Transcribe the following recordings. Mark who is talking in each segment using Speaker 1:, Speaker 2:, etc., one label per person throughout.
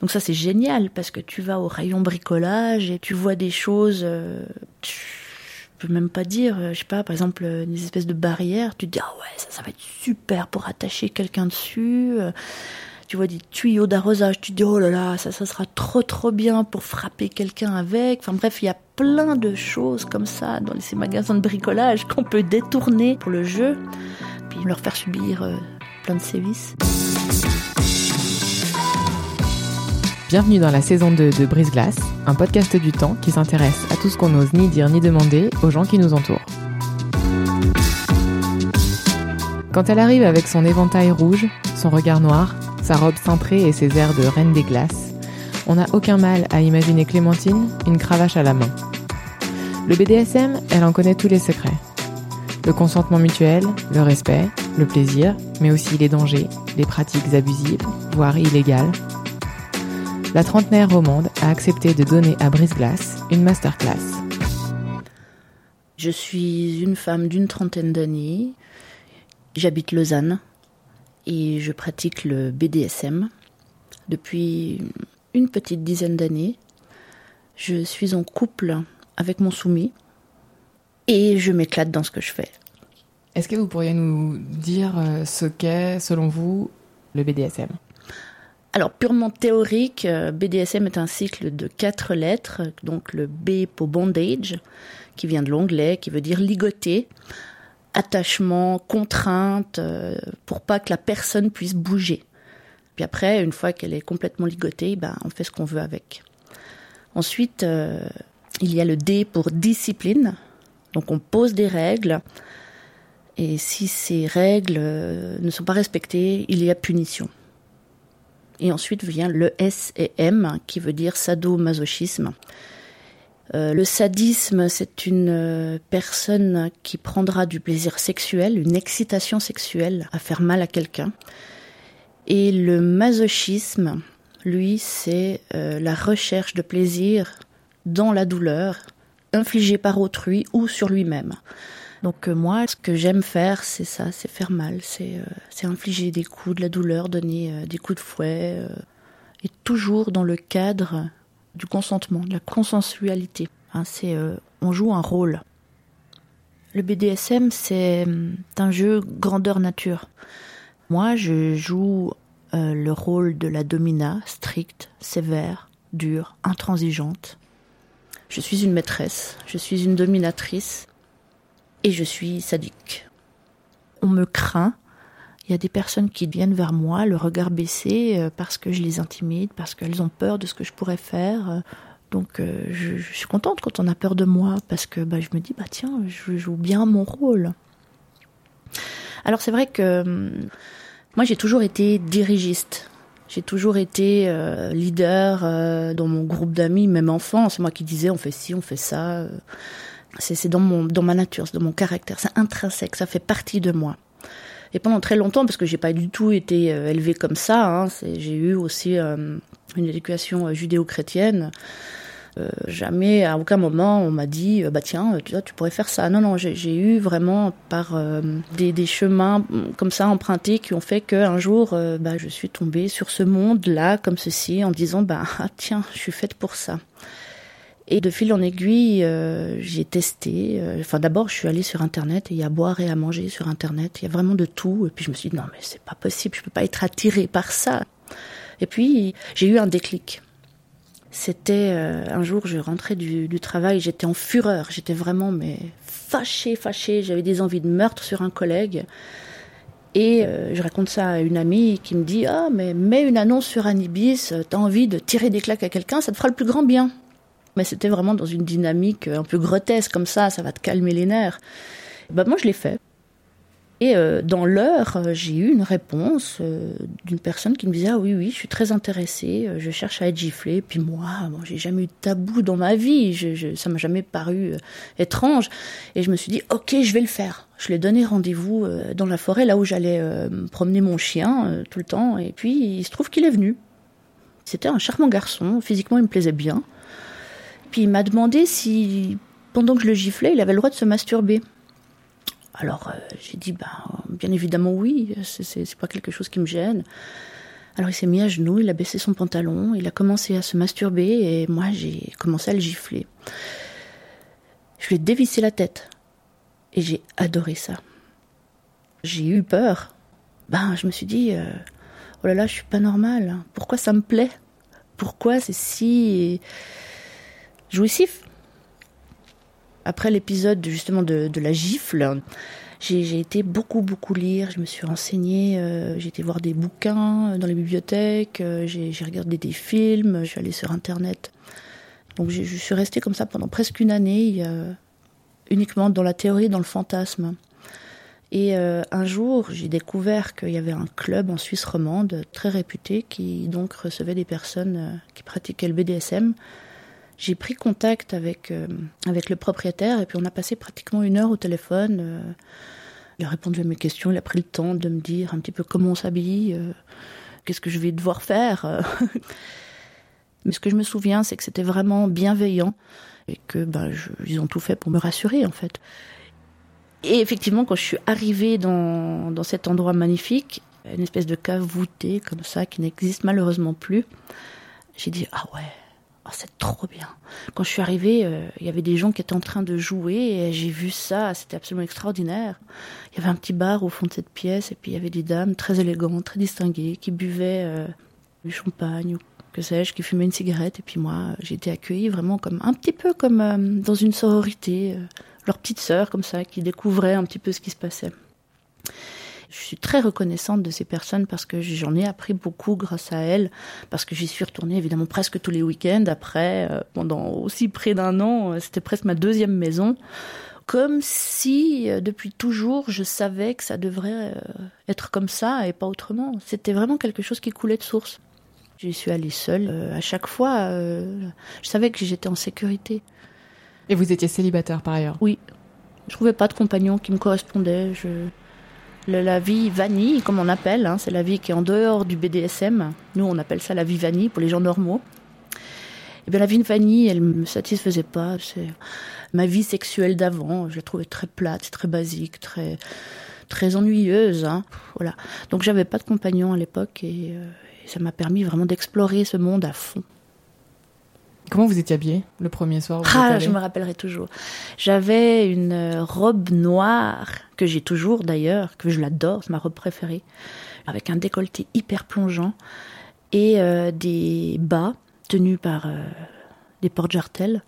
Speaker 1: Donc ça c'est génial parce que tu vas au rayon bricolage et tu vois des choses, euh, tu peux même pas dire, euh, je sais pas, par exemple euh, des espèces de barrières, tu te dis ah ouais ça, ça va être super pour attacher quelqu'un dessus. Tu vois des tuyaux d'arrosage, tu te dis oh là là ça ça sera trop trop bien pour frapper quelqu'un avec. Enfin bref il y a plein de choses comme ça dans ces magasins de bricolage qu'on peut détourner pour le jeu, puis leur faire subir plein de sévices.
Speaker 2: Bienvenue dans la saison 2 de Brise Glace, un podcast du temps qui s'intéresse à tout ce qu'on n'ose ni dire ni demander aux gens qui nous entourent. Quand elle arrive avec son éventail rouge, son regard noir, sa robe cintrée et ses airs de reine des glaces, on n'a aucun mal à imaginer Clémentine, une cravache à la main. Le BDSM, elle en connaît tous les secrets. Le consentement mutuel, le respect, le plaisir, mais aussi les dangers, les pratiques abusives, voire illégales, la trentenaire romande a accepté de donner à Brise-Glace une masterclass.
Speaker 1: Je suis une femme d'une trentaine d'années. J'habite Lausanne et je pratique le BDSM depuis une petite dizaine d'années. Je suis en couple avec mon soumis et je m'éclate dans ce que je fais.
Speaker 2: Est-ce que vous pourriez nous dire euh, ce qu'est, selon vous, le BDSM
Speaker 1: alors purement théorique, euh, BDSM est un cycle de quatre lettres, donc le B pour bondage, qui vient de l'anglais, qui veut dire ligoter, attachement, contrainte, euh, pour pas que la personne puisse bouger. Puis après, une fois qu'elle est complètement ligotée, ben, on fait ce qu'on veut avec. Ensuite, euh, il y a le D pour discipline, donc on pose des règles, et si ces règles ne sont pas respectées, il y a punition. Et ensuite vient le S et M, qui veut dire sadomasochisme. Euh, le sadisme, c'est une euh, personne qui prendra du plaisir sexuel, une excitation sexuelle à faire mal à quelqu'un. Et le masochisme, lui, c'est euh, la recherche de plaisir dans la douleur, infligée par autrui ou sur lui-même. Donc euh, moi, ce que j'aime faire, c'est ça, c'est faire mal, c'est euh, infliger des coups, de la douleur, donner euh, des coups de fouet, et toujours dans le cadre du consentement, de la consensualité. Hein, c'est on joue un rôle. Le BDSM, c'est un jeu grandeur nature. Moi, je joue le rôle de la domina, stricte, sévère, dure, intransigeante. Je suis une maîtresse, je suis une dominatrice, et je suis sadique. On me craint. Il y a des personnes qui viennent vers moi, le regard baissé, euh, parce que je les intimide, parce qu'elles ont peur de ce que je pourrais faire. Donc euh, je, suis contente quand on a peur de moi, parce que bah, je me dis, bah tiens, je joue bien mon rôle. Alors c'est vrai que hum, moi j'ai toujours été dirigiste. J'ai toujours été euh, leader dans mon groupe d'amis, même enfant. C'est moi qui disais on fait ci, on fait ça. C'est dans, mon, dans ma nature, c'est dans mon caractère, c'est intrinsèque, ça fait partie de moi. Et pendant très longtemps, parce que j'ai pas du tout été euh, élevée comme ça, hein, j'ai eu aussi euh, une éducation euh, judéo-chrétienne. jamais, à aucun moment, on m'a dit, bah tiens, tu, tu pourrais faire ça. Non, non, j'ai eu vraiment par des, des, chemins mm, comme ça empruntés qui ont fait qu'un jour, bah, je suis tombée sur ce monde-là, comme ceci, en disant, bah ah, tiens, je suis faite pour ça. Et de fil en aiguille, euh, j'ai testé. Euh, enfin, d'abord, je suis allée sur Internet et il y a à boire et à manger sur Internet. Il y a vraiment de tout. Et puis je me suis dit non, mais c'est pas possible. Je peux pas être attirée par ça. Et puis j'ai eu un déclic. C'était euh, un jour, je rentrais du, travail, j'étais en fureur. J'étais vraiment mais fâchée, fâchée. J'avais des envies de meurtre sur un collègue. Et je raconte ça à une amie qui me dit Ah, mais mets une annonce sur Anibis, t'as envie de tirer des claques à quelqu'un, ça te fera le plus grand bien. Mais c'était vraiment dans une dynamique un peu grotesque comme ça, ça va te calmer les nerfs. Bah, moi, je l'ai fait. Et euh, dans l'heure, euh, j'ai eu une réponse euh, d'une personne qui me disait ah oui oui, je suis très intéressée, je cherche à être giflée. Puis moi, moi j'ai jamais eu de tabou dans ma vie, je, je, ça m'a jamais paru étrange. Et je me suis dit ok, je vais le faire. Je lui ai donné rendez-vous dans la forêt, là où j'allais promener mon chien tout le temps. Et puis il se trouve qu'il est venu. C'était un charmant garçon, physiquement il me plaisait bien. Puis il m'a demandé si pendant que je le giflais, il avait le droit de se masturber. Alors euh, j'ai dit, bah, bien évidemment oui, c'est pas quelque chose qui me gêne. Alors il s'est mis à genoux, il a baissé son pantalon, il a commencé à se masturber et moi j'ai commencé à le gifler. Je lui ai dévissé la tête et j'ai adoré ça. J'ai eu peur. Ben je me suis dit, euh, oh là là, je suis pas normale. Pourquoi ça me plaît? Pourquoi c'est si jouissif après l'épisode justement de, la gifle, j'ai été beaucoup beaucoup lire, je me suis renseignée, euh, j'ai été voir des bouquins dans les bibliothèques, euh, j'ai regardé des films, je suis allée sur internet. Donc je suis restée comme ça pendant presque une année, uniquement dans la théorie, dans le fantasme. Et euh, un jour, j'ai découvert qu'il y avait un club en Suisse romande très réputé qui donc recevait des personnes qui pratiquaient le BDSM j'ai pris contact avec, euh, avec le propriétaire et puis on a passé pratiquement une heure au téléphone. Euh. il a répondu à mes questions, il a pris le temps de me dire un petit peu comment on s'habille, euh, qu'est-ce que je vais devoir faire. Mais ce que je me souviens, c'est que c'était vraiment bienveillant et que ben, ils ont tout fait pour me rassurer en fait. Et effectivement, quand je suis arrivée dans, dans cet endroit magnifique, une espèce de cave voûtée comme ça qui n'existe malheureusement plus, j'ai dit ah ouais oh, c'est trop bien. Quand je suis arrivée, euh, il y avait des gens qui étaient en train de jouer et j'ai vu ça, c'était absolument extraordinaire. Il y avait un petit bar au fond de cette pièce et puis il y avait des dames très élégantes, très distinguées, qui buvaient euh, du champagne ou que sais-je, qui fumaient une cigarette et puis moi, j'ai été accueillie vraiment comme un petit peu comme euh, dans une sororité, leur petite sœur comme ça, qui découvrait un petit peu ce qui se passait. Je suis très reconnaissante de ces personnes parce que j'en ai appris beaucoup grâce à elles, parce que j'y suis retournée évidemment presque tous les week-ends après, euh, pendant aussi près d'un an, euh, c'était presque ma deuxième maison comme si euh, depuis toujours je savais que ça devrait être comme ça et pas autrement. C'était vraiment quelque chose qui coulait de source. J'y suis allée seule. à chaque fois, je savais que j'étais en sécurité.
Speaker 2: Et vous étiez célibataire par ailleurs?
Speaker 1: Oui. Je trouvais pas de compagnon qui me correspondait. Je la vie vanille, comme on appelle, hein, c'est la vie qui est en dehors du BDSM. Nous, on appelle ça la vie vanille pour les gens normaux. Eh bien, la vie vanille, elle me satisfaisait pas. C'est ma vie sexuelle d'avant. Je la trouvais très plate, très basique, très très ennuyeuse. Hein. Voilà. Donc, j'avais pas de compagnon à l'époque et, euh, et ça m'a permis vraiment d'explorer ce monde à fond.
Speaker 2: Comment vous étiez habillée le premier soir
Speaker 1: Ah, je me rappellerai toujours. J'avais une euh, robe noire que j'ai toujours d'ailleurs, que je l'adore, c'est ma robe préférée, avec un décolleté hyper plongeant et euh, des bas tenus par euh, des portes-jartelles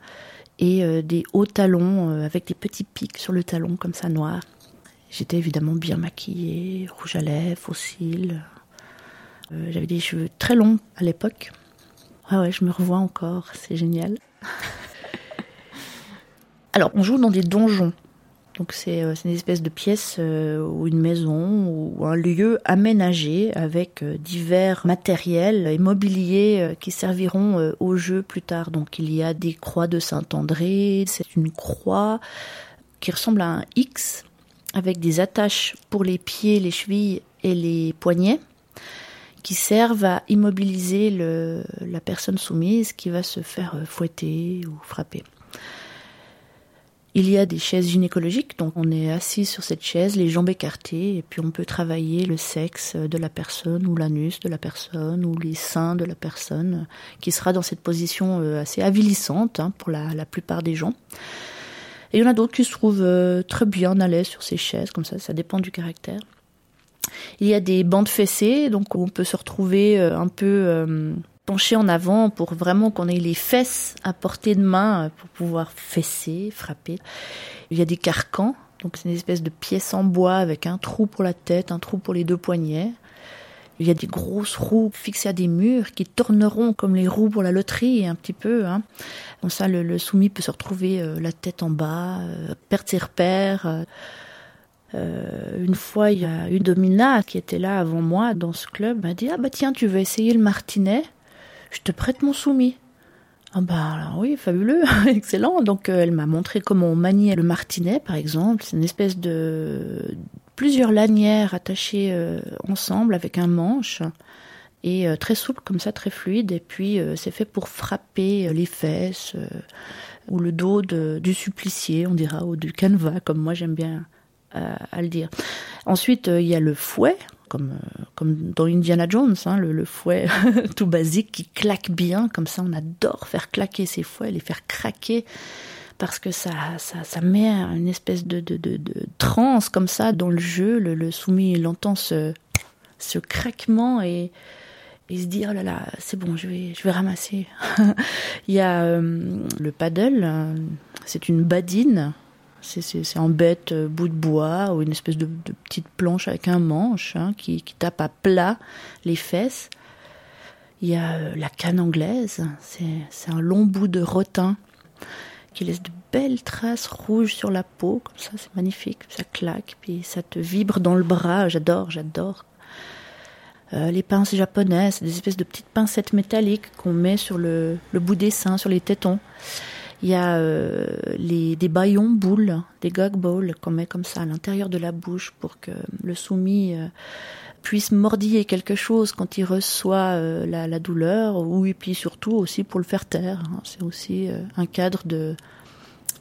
Speaker 1: et des hauts talons avec des petits pics sur le talon comme ça noir. J'étais évidemment bien maquillée, rouge à lèvres, fossiles. J'avais des cheveux très longs à l'époque ah ouais, je me revois encore, c'est génial. Alors, on joue dans des donjons. Donc c'est euh, une espèce de pièce euh, ou une maison ou un lieu aménagé avec euh, divers matériels et mobiliers qui serviront au jeu plus tard. Donc il y a des croix de Saint-André, c'est une croix qui ressemble à un X avec des attaches pour les pieds, les chevilles et les poignets qui servent à immobiliser la personne soumise qui va se faire euh, fouetter ou frapper. Il y a des chaises gynécologiques, donc on est assis sur cette chaise, les jambes écartées, et puis on peut travailler le sexe de la personne, ou l'anus de la personne, ou les seins de la personne, qui sera dans cette position euh, assez avilissante hein, pour la, la, plupart des gens. Et il y en a d'autres qui se trouvent euh, très bien à l'aise sur ces chaises, comme ça, ça dépend du caractère. Il y a des bandes fessées, donc on peut se retrouver euh, un peu euh, penché en avant pour vraiment qu'on ait les fesses à portée de main euh, pour pouvoir fesser, frapper. Il y a des carcans Donc c'est une espèce de pièce en bois avec un trou pour la tête, un trou pour les deux poignets. Il y a des grosses roues fixées à des murs qui tourneront comme les roues pour la loterie, un petit peu. Hein. Ça, le, soumis peut se retrouver la tête en bas, euh, perdre ses repères. Une fois, il y a une domina qui était là avant moi dans ce club, m'a dit Ah bah tiens, tu veux essayer le martinet Je te prête mon soumis. Ah bah oui, fabuleux, excellent. Donc elle m'a montré comment on maniait le martinet, par exemple. C'est une espèce de plusieurs lanières attachées euh, ensemble avec un manche et euh, très souple comme ça, très fluide. Et puis euh, c'est fait pour frapper les fesses ou le dos du supplicié, on dira, ou du canevas, comme moi j'aime bien à le dire. Ensuite, il y a le fouet, comme, comme dans Indiana Jones, hein, le, le, fouet tout basique qui claque bien, comme ça on adore faire claquer ces fouets, les faire craquer parce que ça, ça, ça met une espèce de, de, de, de, transe comme ça dans le jeu. Le, soumis, il entend ce, ce craquement et, et se dire, oh là là, c'est bon, je vais, je vais ramasser. il y a euh, le paddle, euh, c'est une badine. C'est en bête euh, bout de bois ou une espèce de, petite planche avec un manche hein, qui, qui, tape à plat les fesses. Il y a la canne anglaise, c'est un long bout de rotin qui laisse de belles traces rouges sur la peau, comme ça, c'est magnifique, ça claque, puis ça te vibre dans le bras, j'adore, j'adore. Euh, les pinces japonaises, des espèces de petites pincettes métalliques qu'on met sur le, bout des seins, sur les tétons. Il y a euh, les, des baillons boules, des gog balls qu'on met comme ça à l'intérieur de la bouche pour que le soumis euh, puisse mordiller quelque chose quand il reçoit euh, la, douleur, ou et puis surtout aussi pour le faire taire. Hein. C'est aussi euh, un cadre de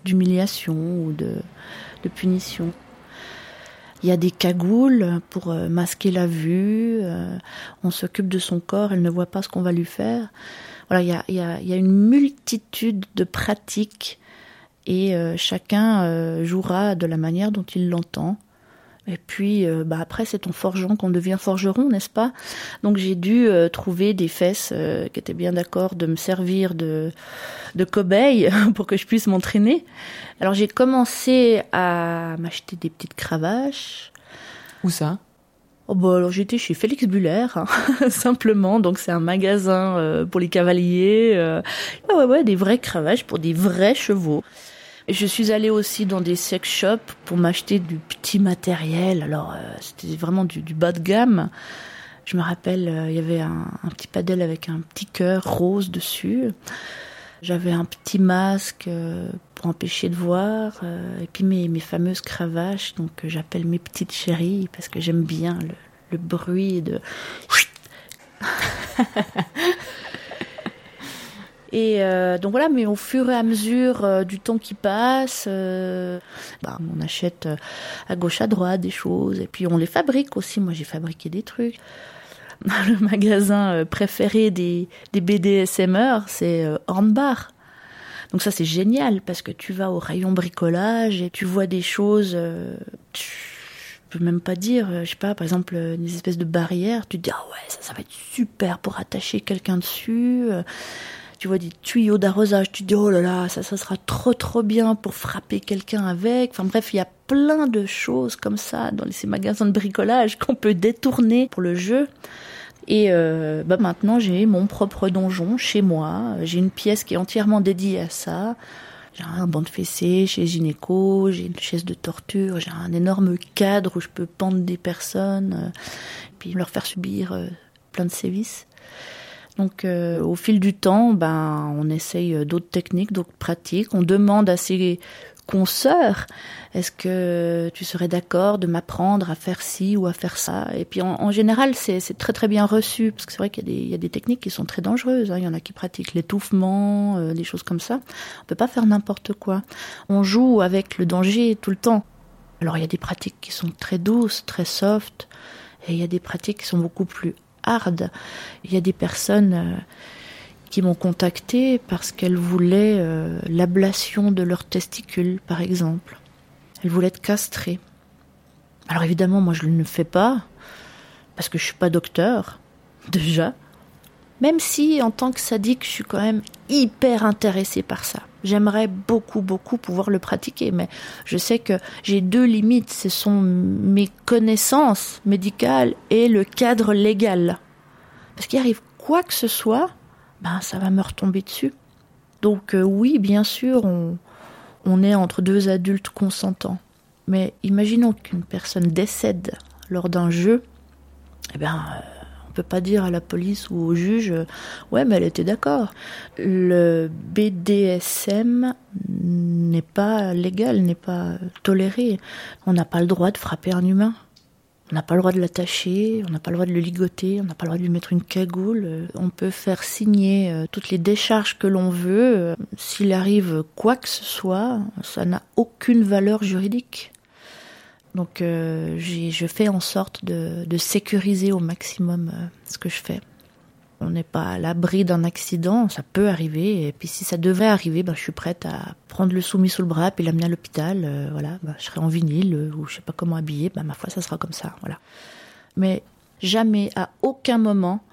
Speaker 1: d'humiliation ou de, de punition. Il y a des cagoules pour masquer la vue. on s'occupe de son corps, elle ne voit pas ce qu'on va lui faire. Voilà, il y a, y a, y a une multitude de pratiques et chacun jouera de la manière dont il l'entend. Et puis, euh, bah après, c'est ton forgeron qu'on devient forgeron, n'est-ce pas? Donc, j'ai dû euh, trouver des fesses euh, qui étaient bien d'accord de me servir de, de cobaye pour que je puisse m'entraîner. Alors, j'ai commencé à m'acheter des petites cravaches.
Speaker 2: Où ça?
Speaker 1: Oh bah alors j'étais chez Félix Buller, hein, simplement, donc c'est un magasin pour les cavaliers. ouais ouais ouais, des vraies cravaches pour des vrais chevaux. Je suis allée aussi dans des sex shops pour m'acheter du petit matériel. Alors, euh, c'était vraiment du, bas de gamme. Je me rappelle, euh, il y avait un, petit padel avec un petit cœur rose dessus. J'avais un petit masque euh, pour empêcher de voir. et puis mes, fameuses cravaches, donc j'appelle mes petites chéries parce que j'aime bien le, bruit de... Et euh, donc voilà, mais au fur et à mesure euh, du temps qui passe, euh, bah, on achète à gauche à droite des choses et puis on les fabrique aussi. Moi, j'ai fabriqué des trucs. Le magasin préféré des, des BDSMR, c'est Hornbar. Donc ça, c'est génial parce que tu vas au rayon bricolage et tu vois des choses. Tu peux même pas dire, je sais pas, par exemple, des espèces de barrières. Tu te dis ah ouais, ça, ça va être super pour attacher quelqu'un dessus tu vois des tuyaux d'arrosage, tu dis oh là là, ça, ça sera trop trop bien pour frapper quelqu'un avec. Enfin bref, il y a plein de choses comme ça dans ces magasins de bricolage qu'on peut détourner pour le jeu. Et euh, bah maintenant, j'ai mon propre donjon chez moi. J'ai une pièce qui est entièrement dédiée à ça. J'ai un banc de fessée chez Gynéco, j'ai une chaise de torture, j'ai un énorme cadre où je peux pendre des personnes, euh, puis leur faire subir euh, plein de sévices. Donc euh, au fil du temps, ben on essaye euh, d'autres techniques, d'autres pratiques. On demande à ses consoeurs est-ce que tu serais d'accord de m'apprendre à faire ci ou à faire ça? Et puis en, général, c'est très très bien reçu parce que c'est vrai qu'il y, a des techniques qui sont très dangereuses. Hein. Il y en a qui pratiquent l'étouffement, euh, des choses comme ça. On peut pas faire n'importe quoi. On joue avec le danger tout le temps. Alors il y a des pratiques qui sont très douces, très soft, et il y a des pratiques qui sont beaucoup plus il y a des personnes euh, qui m'ont contacté parce qu'elles voulaient euh, l'ablation de leurs testicules, par exemple. Elles voulaient être castrées. Alors évidemment, moi je ne le fais pas parce que je suis pas docteur, déjà. Même si, en tant que sadique, je suis quand même hyper intéressée par ça. J'aimerais beaucoup, beaucoup pouvoir le pratiquer, mais je sais que j'ai deux limites. Ce sont mes connaissances médicales et le cadre légal. Parce qu'il arrive quoi que ce soit, ben ça va me retomber dessus. Donc euh, oui, bien sûr, on, on est entre deux adultes consentants. Mais imaginons qu'une personne décède lors d'un jeu, eh bien, euh, peut pas dire à la police ou au juge, euh, ouais, mais elle était d'accord. Le BDSM n'est pas légal, n'est pas toléré. On n'a pas le droit de frapper un humain. On n'a pas le droit de l'attacher, on n'a pas le droit de le ligoter, on n'a pas le droit de lui mettre une cagoule. Euh, on peut faire signer euh, toutes les décharges que l'on veut. S'il arrive quoi que ce soit, ça n'a aucune valeur juridique. Donc je fais en sorte de, sécuriser au maximum ce que je fais. On n'est pas à l'abri d'un accident, ça peut arriver. Et puis si ça devait arriver, ben, je suis prête à prendre le soumis sous le bras et l'amener à l'hôpital. Euh, voilà, ben, je serai en vinyle euh, ou je sais pas comment habiller. Ben, ma foi, ça sera comme ça. Voilà. Mais jamais, à aucun moment,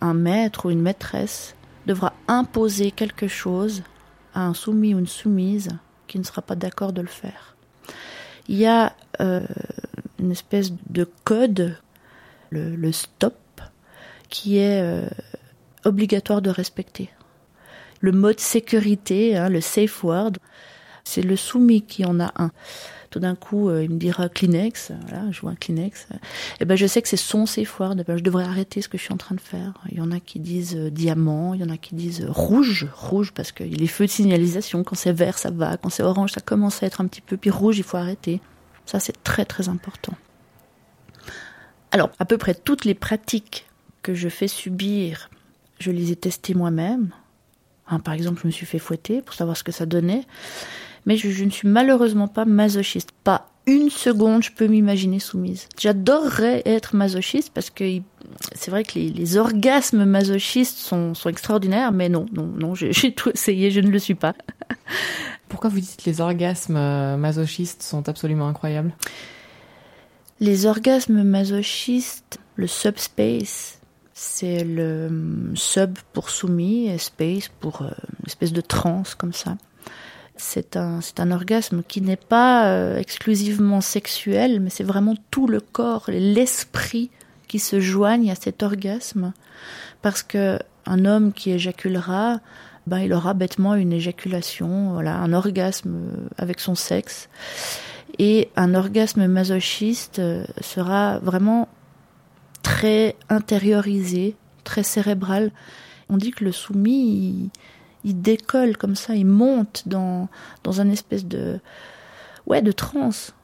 Speaker 1: un maître ou une maîtresse devra imposer quelque chose à un soumis ou une soumise qui ne sera pas d'accord de le faire. Il y a euh, une espèce de code, le, stop, qui est euh, obligatoire de respecter. Le mode sécurité, hein, le safe word, c'est le soumis qui en a un. Tout d'un coup, euh, il me dira Kleenex, voilà, je vois un Kleenex. Et eh ben, je sais que c'est son ben, je devrais arrêter ce que je suis en train de faire. Il y en a qui disent euh, diamant, il y en a qui disent rouge, rouge parce a les feux de signalisation. Quand c'est vert, ça va. Quand c'est orange, ça commence à être un petit peu. Puis rouge, il faut arrêter. Ça, c'est très très important. Alors, à peu près toutes les pratiques que je fais subir, je les ai testés moi-même. Hein, par exemple, je me suis fait fouetter pour savoir ce que ça donnait. Mais je, ne suis malheureusement pas masochiste. Pas une seconde, je peux m'imaginer soumise. J'adorerais être masochiste parce que c'est vrai que les, orgasmes masochistes sont, sont, extraordinaires, mais non, non, non, j'ai tout essayé, je ne le suis pas.
Speaker 2: Pourquoi vous dites que les orgasmes euh, masochistes sont absolument incroyables?
Speaker 1: Les orgasmes masochistes, le subspace, c'est le hum, sub pour soumis et space pour euh, une espèce de transe comme ça. C'est un, un orgasme qui n'est pas euh, exclusivement sexuel, mais c'est vraiment tout le corps, l'esprit qui se joignent à cet orgasme. Parce que un homme qui éjaculera, ben, il aura bêtement une éjaculation, voilà, un orgasme avec son sexe. Et un orgasme masochiste euh, sera vraiment très intériorisé, très cérébral. On dit que le soumis, décolle comme ça, il monte dans, dans un espèce de, ouais, de transe.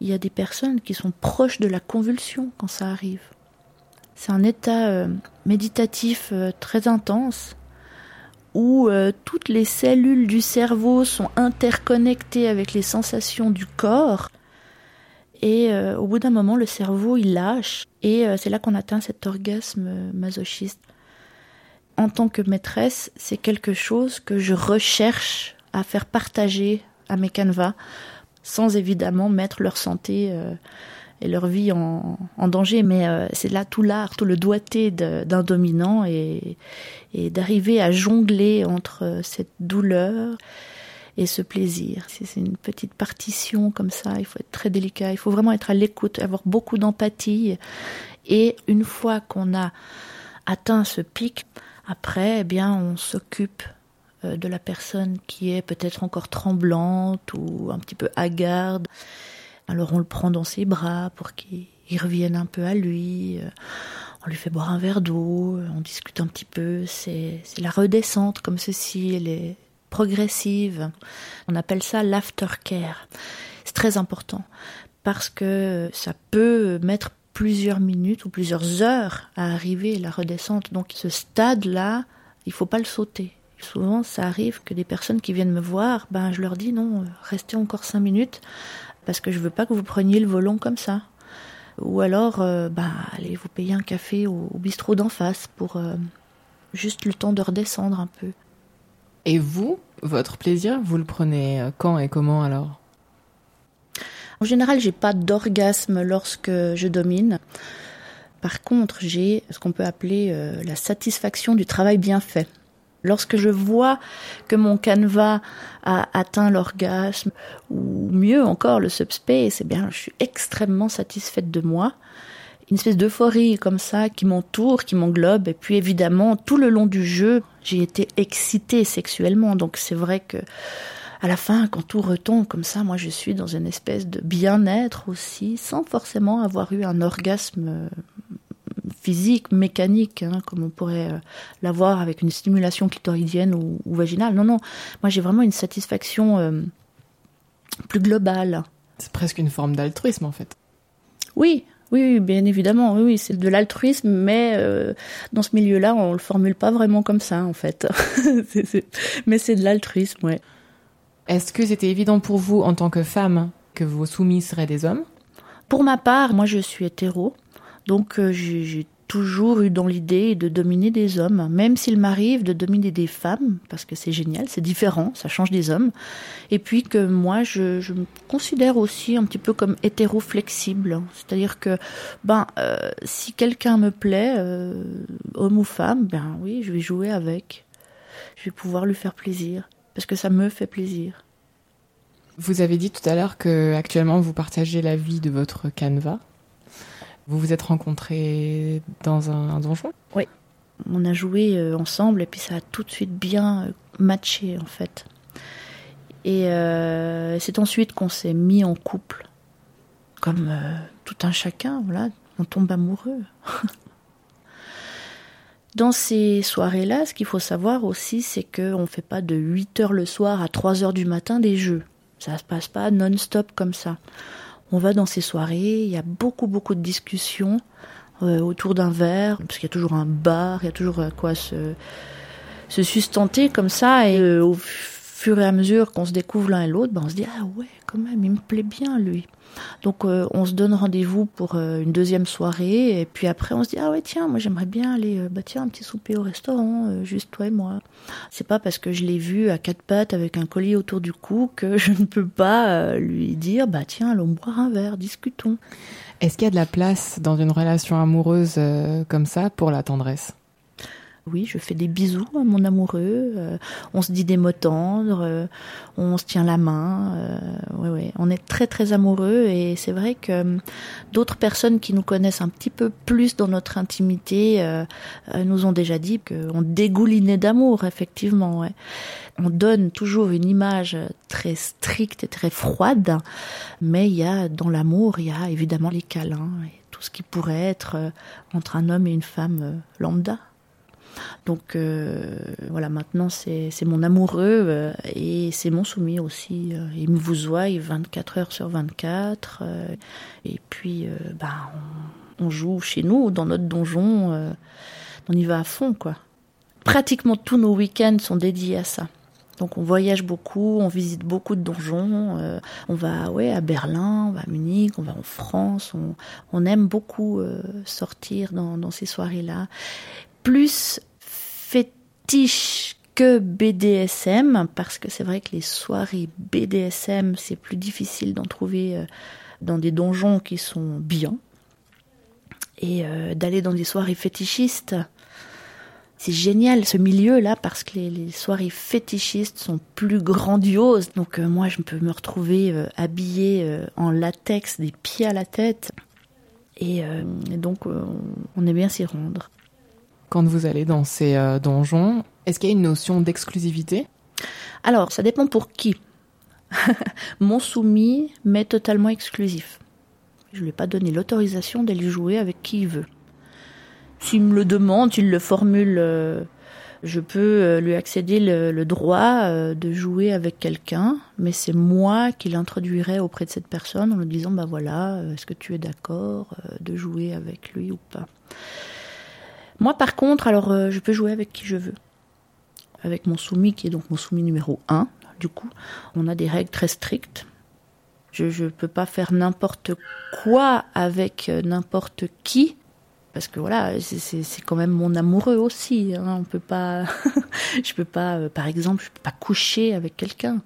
Speaker 1: Il y a des personnes qui sont proches de la convulsion quand ça arrive. C'est un état euh, méditatif euh, très intense où euh, toutes les cellules du cerveau sont interconnectées avec les sensations du corps et au bout d'un moment, le cerveau, il lâche. Et c'est là qu'on atteint cet orgasme masochiste. En tant que maîtresse, c'est quelque chose que je recherche à faire partager à mes canevas, sans évidemment mettre leur santé et leur vie en, danger. Mais c'est là tout l'art, tout le doigté d'un dominant et, d'arriver à jongler entre cette douleur et ce plaisir. Si c'est une petite partition comme ça, il faut être très délicat, il faut vraiment être à l'écoute, avoir beaucoup d'empathie. Et une fois qu'on a atteint ce pic, après, eh bien, on s'occupe euh, de la personne qui est peut-être encore tremblante ou un petit peu hagarde. Alors on le prend dans ses bras pour qu'il revienne un peu à lui. Euh, on lui fait boire un verre d'eau, on discute un petit peu. C'est la redescente comme ceci. Elle est, progressive. On appelle ça l'aftercare. C'est très important parce que ça peut mettre plusieurs minutes ou plusieurs heures à arriver la redescente. Donc ce stade-là, il faut pas le sauter. Souvent, ça arrive que des personnes qui viennent me voir, ben je leur dis non, restez encore cinq minutes parce que je veux pas que vous preniez le volant comme ça. Ou alors, euh, ben allez vous payer un café au, bistrot d'en face pour euh, juste le temps de redescendre un peu.
Speaker 2: Et vous, votre plaisir, vous le prenez euh, quand et comment alors?
Speaker 1: En général, j'ai pas d'orgasme lorsque je domine. Par contre, j'ai ce qu'on peut appeler euh, la satisfaction du travail bien fait. Lorsque je vois que mon canevas a atteint l'orgasme, ou mieux encore le subspace, eh bien, je suis extrêmement satisfaite de moi. Une espèce d'euphorie comme ça qui m'entoure, qui m'englobe. Et puis évidemment, tout le long du jeu, j'ai été excitée sexuellement. Donc c'est vrai que à la fin, quand tout retombe comme ça, moi je suis dans une espèce de bien-être aussi, sans forcément avoir eu un orgasme physique, mécanique, hein, comme on pourrait euh, l'avoir avec une stimulation clitoridienne ou, vaginale. Non, non, moi j'ai vraiment une satisfaction euh, plus globale.
Speaker 2: C'est presque une forme d'altruisme en fait.
Speaker 1: Oui, oui, bien évidemment, oui, c'est de l'altruisme, mais euh, dans ce milieu-là, on le formule pas vraiment comme ça, en fait. Mais c'est de l'altruisme, ouais.
Speaker 2: Est-ce que c'était évident pour vous, en tant que femme, que vos soumis seraient des hommes?
Speaker 1: Pour ma part, moi, je suis hétéro, donc j'ai toujours eu dans l'idée de dominer des hommes, même s'il m'arrive de dominer des femmes, parce que c'est génial, c'est différent, ça change des hommes. Et puis que moi, je, je me considère aussi un petit peu comme hétéro-flexible. C'est-à-dire que, ben, euh, si quelqu'un me plaît, euh, homme ou femme, ben oui, je vais jouer avec. Je vais pouvoir lui faire plaisir, parce que ça me fait plaisir.
Speaker 2: Vous avez dit tout à l'heure que actuellement vous partagez la vie de votre canevas. Vous vous êtes rencontrés dans un, donjon?
Speaker 1: Oui. On a joué euh, ensemble et puis ça a tout de suite bien euh, matché en fait. Et euh, c'est ensuite qu'on s'est mis en couple. Comme tout un chacun, voilà, on tombe amoureux. Dans ces soirées-là, ce qu'il faut savoir aussi, c'est qu'on ne fait pas de 8 heures le soir à 3 heures du matin des jeux. Ça ne se passe pas non-stop comme ça. On va dans ces soirées, il y a beaucoup beaucoup de discussions euh, autour d'un verre, parce qu'il y a toujours un bar, il y a toujours euh, quoi se, se sustenter comme ça, et euh, au fur et à mesure qu'on se découvre l'un et l'autre, ben on se dit ah ouais quand même il me plaît bien lui. Donc euh, on se donne rendez-vous pour euh, une deuxième soirée et puis après on se dit ah ouais tiens moi j'aimerais bien aller euh, bah tiens un petit souper au restaurant juste toi et moi. C'est pas parce que je l'ai vu à quatre pattes avec un collier autour du cou que je ne peux pas lui dire bah tiens allons boire un verre discutons.
Speaker 2: Est-ce qu'il y a de la place dans une relation amoureuse comme ça pour la tendresse?
Speaker 1: Oui, je fais des bisous à mon amoureux. Euh, on se dit des mots tendres, euh, on se tient la main. Euh, on est très très amoureux et c'est vrai que d'autres personnes qui nous connaissent un petit peu plus dans notre intimité nous ont déjà dit qu'on dégoulinait d'amour, effectivement. On donne toujours une image très stricte et très froide, mais il y a dans l'amour, il y a évidemment les câlins et tout ce qui pourrait être entre un homme et une femme lambda. Donc euh, voilà, maintenant c'est mon amoureux euh, et c'est mon soumis aussi. Euh, il me vous voit 24 heures sur 24. et puis bah, on, joue chez nous, dans notre donjon. on y va à fond, quoi. Pratiquement tous nos week-ends sont dédiés à ça. Donc on voyage beaucoup, on visite beaucoup de donjons, on va ouais à Berlin, on va à Munich, on va en France, on, aime beaucoup sortir dans, dans ces soirées-là. Plus fétiche que BDSM, parce que c'est vrai que les soirées BDSM, c'est plus difficile d'en trouver euh, dans des donjons qui sont bien. Et euh, d'aller dans des soirées fétichistes, c'est génial ce milieu-là parce que les, soirées fétichistes sont plus grandioses. Donc euh, moi, je peux me retrouver habillée en latex des pieds à la tête. Et, et donc, on est bien s'y rendre
Speaker 2: quand vous allez dans ces euh, donjons Est-ce qu'il y a une notion d'exclusivité?
Speaker 1: Alors, ça dépend pour qui. Mon soumis m'est totalement exclusif. Je ne lui ai pas donné l'autorisation d'aller jouer avec qui il veut. S'il me le demande, s'il le formule, euh, je peux euh, lui accéder le, droit de jouer avec quelqu'un, mais c'est moi qui l'introduirai auprès de cette personne en lui disant, bah voilà, est-ce que tu es d'accord de jouer avec lui ou pas? Moi, par contre, alors, euh, je peux jouer avec qui je veux. Avec mon soumis, qui est donc mon soumis numéro 1, du coup, on a des règles très strictes. Je ne peux pas faire n'importe quoi avec euh, n'importe qui, parce que voilà, c'est quand même mon amoureux aussi. Hein. On peut pas, je peux pas, euh, par exemple, je peux pas coucher avec quelqu'un.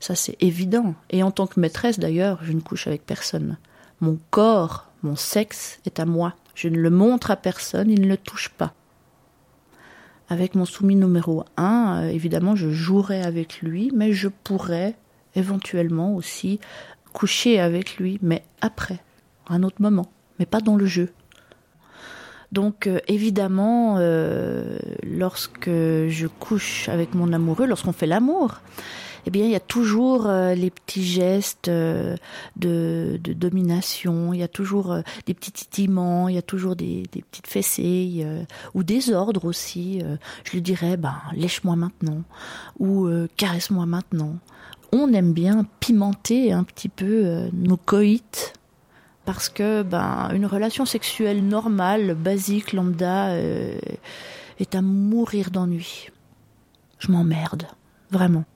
Speaker 1: Ça, c'est évident. Et en tant que maîtresse, d'ailleurs, je ne couche avec personne. Mon corps, mon sexe est à moi. Je ne le montre à personne, il ne le touche pas. Avec mon soumis numéro 1, euh, évidemment, je jouerai avec lui, mais je pourrais éventuellement aussi coucher avec lui, mais après, à un autre moment, mais pas dans le jeu. Donc euh, évidemment, euh, lorsque je couche avec mon amoureux, lorsqu'on fait l'amour, eh bien, il y a toujours euh, les petits gestes de, de, domination, il y a toujours des petits titillements, il y a toujours des, petites fessées ou des ordres aussi. je lui dirais, ben, lèche-moi maintenant ou caresse-moi maintenant. On aime bien pimenter un petit peu nos coïts parce que ben une relation sexuelle normale, basique, lambda euh, est à mourir d'ennui. Je m'emmerde, vraiment.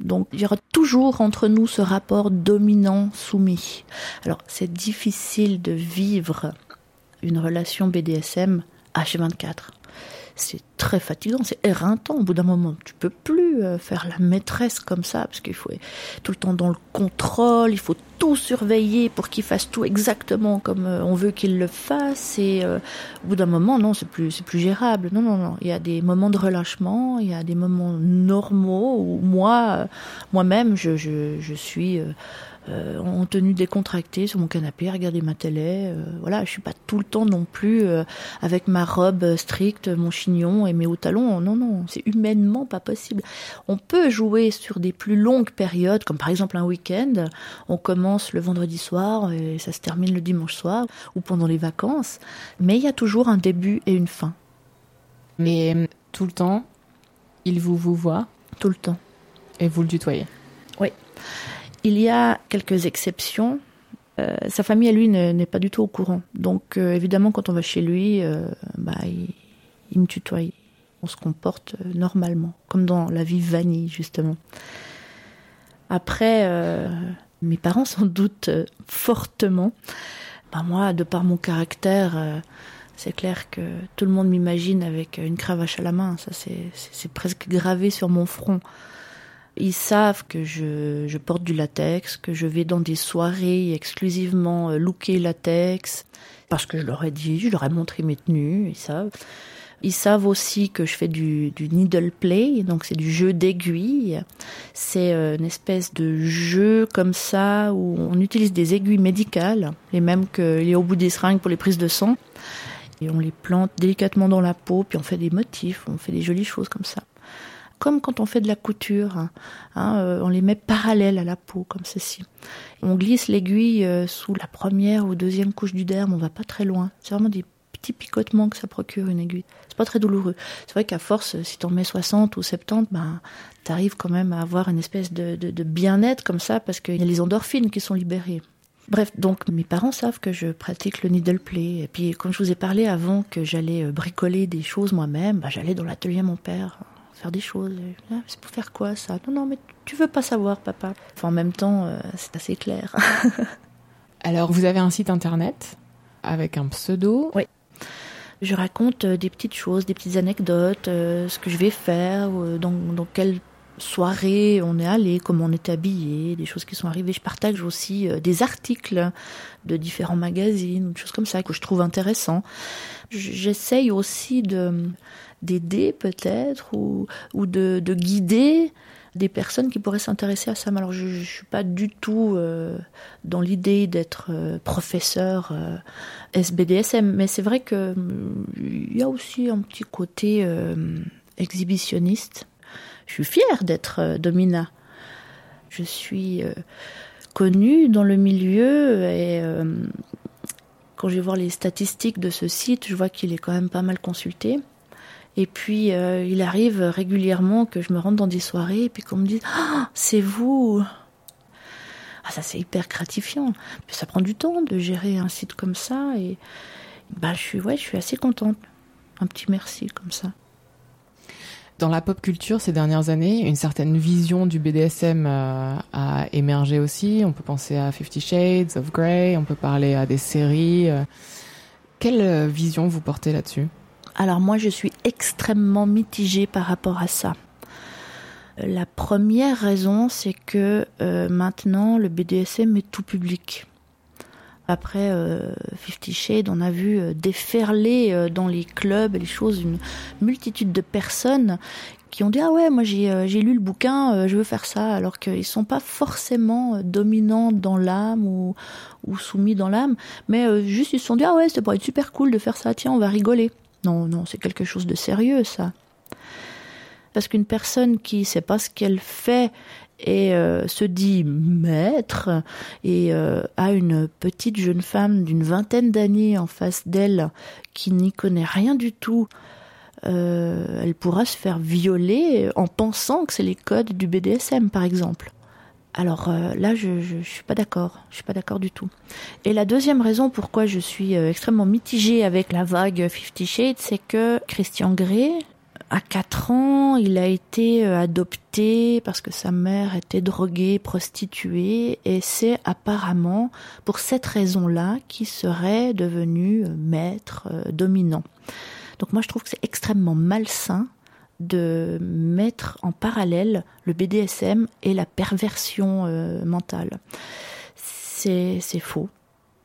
Speaker 1: Donc il y aura toujours entre nous ce rapport dominant-soumis. Alors c'est difficile de vivre une relation BDSM H24 c'est très fatigant, c'est éreintant. Au bout d'un moment, tu peux plus euh, faire la maîtresse comme ça, parce qu'il faut être tout le temps dans le contrôle, il faut tout surveiller pour qu'il fasse tout exactement comme euh, on veut qu'il le fasse. Et euh, au bout d'un moment, non, c'est plus, plus gérable. Non, non, non. Il y a des moments de relâchement, il y a des moments normaux où moi, moi-même, je, je, je suis en tenue décontractée sur mon canapé, regarder ma télé. Euh, voilà, je suis pas tout le temps non plus euh, avec ma robe stricte, mon chignon et mes hauts talons. Non, non, c'est humainement pas possible. On peut jouer sur des plus longues périodes, comme par exemple un week-end. On commence le vendredi soir et ça se termine le dimanche soir ou pendant les vacances. Mais il y a toujours un début et une fin.
Speaker 2: Mais tout le temps, il vous vous voit?
Speaker 1: Tout le temps.
Speaker 2: Et vous le tutoyez?
Speaker 1: Oui. Il y a quelques exceptions. Euh, sa famille à lui n'est pas du tout au courant. Donc euh, évidemment, quand on va chez lui, euh, bah, il, me tutoie. On se comporte normalement, comme dans la vie vanille justement. Après, mes parents s'en doutent fortement. Bah, moi, de par mon caractère, c'est clair que tout le monde m'imagine avec une cravache à la main. Ça, c'est presque gravé sur mon front. Ils savent que je, porte du latex, que je vais dans des soirées exclusivement euh, looker latex, parce que je leur ai dit, je leur ai montré mes tenues, ils savent. Ils savent aussi que je fais du, du needle play, donc c'est du jeu d'aiguilles. C'est euh, une espèce de jeu comme ça où on utilise des aiguilles médicales, les mêmes qu'il y a au bout des seringues pour les prises de sang. Et on les plante délicatement dans la peau, puis on fait des motifs, on fait des jolies choses comme ça comme quand on fait de la couture. Hein, hein, euh, on les met parallèles à la peau, comme ceci. On glisse l'aiguille euh, sous la première ou deuxième couche du derme, on va pas très loin. C'est vraiment des petits picotements que ça procure une aiguille. C'est pas très douloureux. C'est vrai qu'à force, si t'en mets 60 ou 70, ben, t'arrives quand même à avoir une espèce de, bien-être comme ça, parce qu'il y a les endorphines qui sont libérées. Bref, donc mes parents savent que je pratique le needle play. Et puis, comme je vous ai parlé avant que j'allais euh, bricoler des choses moi-même, ben, j'allais dans l'atelier à mon père faire des choses. Ah, c'est pour faire quoi ça? Non, non, mais tu veux pas savoir, papa. Enfin, en même temps, euh, c'est assez clair.
Speaker 2: Alors, vous avez un site internet avec un pseudo?
Speaker 1: Oui. Je raconte euh, des petites choses, des petites anecdotes, euh, ce que je vais faire, dans, dans quelle soirée on est allé, comment on est habillé, des choses qui sont arrivées. Je partage aussi des articles de différents magazines, des choses comme ça que je trouve intéressants. J'essaye aussi de d'aider peut-être ou, de, de, guider des personnes qui pourraient s'intéresser à ça. Alors je ne suis pas du tout euh, dans l'idée d'être euh, professeur euh, SBDSM, mais c'est vrai que il y a aussi un petit côté exhibitionniste. Je suis fière d'être Domina. Je suis connue dans le milieu et quand je vais voir les statistiques de ce site, je vois qu'il est quand même pas mal consulté. Et puis, euh, il arrive régulièrement que je me rende dans des soirées et puis qu'on me dise ah, c'est vous Ah, ça, c'est hyper gratifiant. Ça prend du temps de gérer un site comme ça et bah, je, suis, ouais, je suis assez contente. Un petit merci comme ça.
Speaker 2: Dans la pop culture ces dernières années, une certaine vision du BDSM euh, a émergé aussi. On peut penser à Fifty Shades of Grey, on peut parler à des séries. Euh. Quelle vision vous portez là-dessus?
Speaker 1: Alors moi, je suis extrêmement mitigée par rapport à ça. La première raison, c'est que euh, maintenant, le BDSM est tout public. Après euh, Fifty Shades, on a vu euh, déferler euh, dans les clubs et les choses une multitude de personnes qui ont dit ah ouais moi j'ai lu le bouquin je veux faire ça alors qu'ils sont pas forcément dominants dans l'âme ou, ou soumis dans l'âme mais juste ils se sont dit ah ouais ça pourrait être super cool de faire ça tiens on va rigoler. Non non c'est quelque chose de sérieux ça. Parce qu'une personne qui sait pas ce qu'elle fait et euh, se dit maître et euh, a une petite jeune femme d'une vingtaine d'années en face d'elle qui n'y connaît rien du tout, euh, elle pourra se faire violer en pensant que c'est les codes du BDSM par exemple. Alors là, je, je, suis pas d'accord. Je suis pas d'accord du tout. Et la deuxième raison pourquoi je suis extrêmement mitigée avec la vague Fifty Shades, c'est que Christian Grey, à 4 ans, il a été euh, adopté parce que sa mère était droguée, prostituée, et c'est apparemment pour cette raison-là qu'il serait devenu euh, maître euh, dominant. Donc moi je trouve que c'est extrêmement malsain de mettre en parallèle le BDSM et la perversion mentale. C'est faux.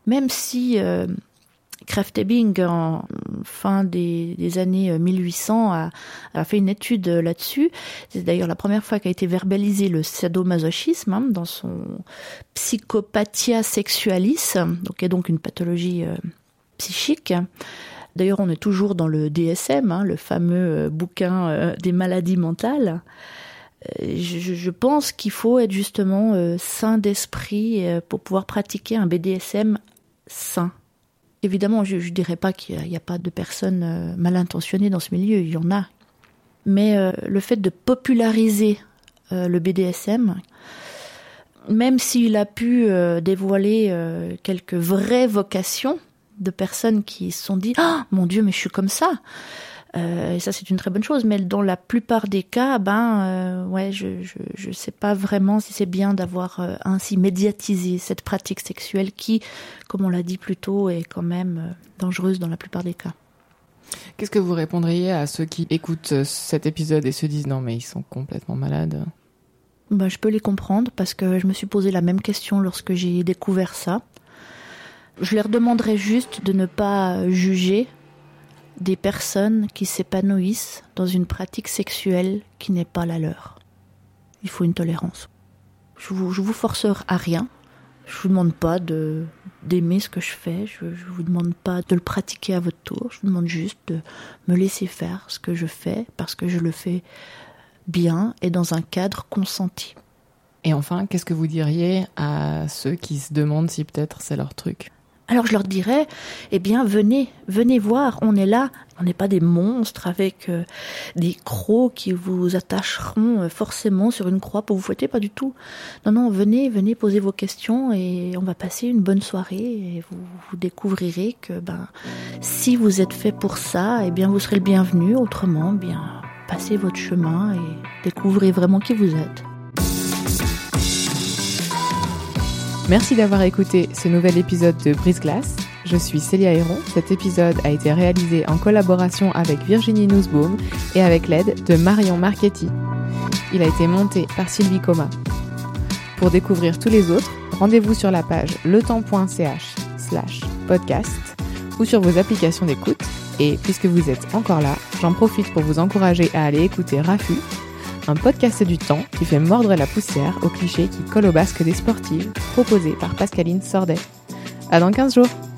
Speaker 1: Même si Kraftebing, en fin des, années 1800, a, a, fait une étude là-dessus. C'est d'ailleurs la première fois qu'a été verbalisé le sadomasochisme hein, dans son Psychopathia sexualis, qui est donc une pathologie euh, psychique. D'ailleurs, on est toujours dans le DSM, hein, le fameux euh, bouquin euh, des maladies mentales. Je, pense qu'il faut être justement sain d'esprit pour pouvoir pratiquer un BDSM sain. Évidemment, je ne dirais pas qu'il n'y a, pas de personnes euh, mal intentionnées dans ce milieu, il y en a. Mais euh, le fait de populariser euh, le BDSM, même s'il a pu dévoiler quelques vraies vocations de personnes qui se sont dit Ah, mon Dieu, mais je suis comme ça et ça, c'est une très bonne chose. Mais dans la plupart des cas, ben, euh, ouais, je, je, je sais pas vraiment si c'est bien d'avoir euh, ainsi médiatisé cette pratique sexuelle qui, comme on l'a dit plus tôt, est quand même dangereuse dans la plupart des cas.
Speaker 2: Qu'est-ce que vous répondriez à ceux qui écoutent cet épisode et se disent non mais ils sont complètement malades?
Speaker 1: Ben, Je peux les comprendre parce que je me suis posé la même question lorsque j'ai découvert ça. Je leur demanderais juste de ne pas juger des personnes qui s'épanouissent dans une pratique sexuelle qui n'est pas la leur. Il faut une tolérance. Je vous, je vous force à rien. Je vous demande pas de d'aimer ce que je fais. Je, je vous demande pas de le pratiquer à votre tour. Je vous demande juste de me laisser faire ce que je fais parce que je le fais bien et dans un cadre consenti.
Speaker 2: Et enfin, qu'est-ce que vous diriez à ceux qui se demandent si peut-être c'est leur truc?
Speaker 1: Alors je leur dirais, eh bien venez, venez voir, on est là, on n'est pas des monstres avec euh, des crocs qui vous attacheront euh, forcément sur une croix pour vous fouetter, pas du tout. Non, non, venez, venez poser vos questions et on va passer une bonne soirée et vous, découvrirez que ben si vous êtes fait pour ça, eh bien vous serez le bienvenu, autrement, bien passez votre chemin et découvrez vraiment qui vous êtes.
Speaker 2: Merci d'avoir écouté ce nouvel épisode de Brise Glace. Je suis Célia Héron. Cet épisode a été réalisé en collaboration avec Virginie Nussbaum et avec l'aide de Marion Marchetti. Il a été monté par Sylvie Coma. Pour découvrir tous les autres, rendez-vous sur la page letemps.ch slash podcast ou sur vos applications d'écoute. Et puisque vous êtes encore là, j'en profite pour vous encourager à aller écouter Rafu, un podcast du temps qui fait mordre la poussière aux clichés qui collent au basque des sportives, proposé par Pascaline Sordet. À dans 15 jours!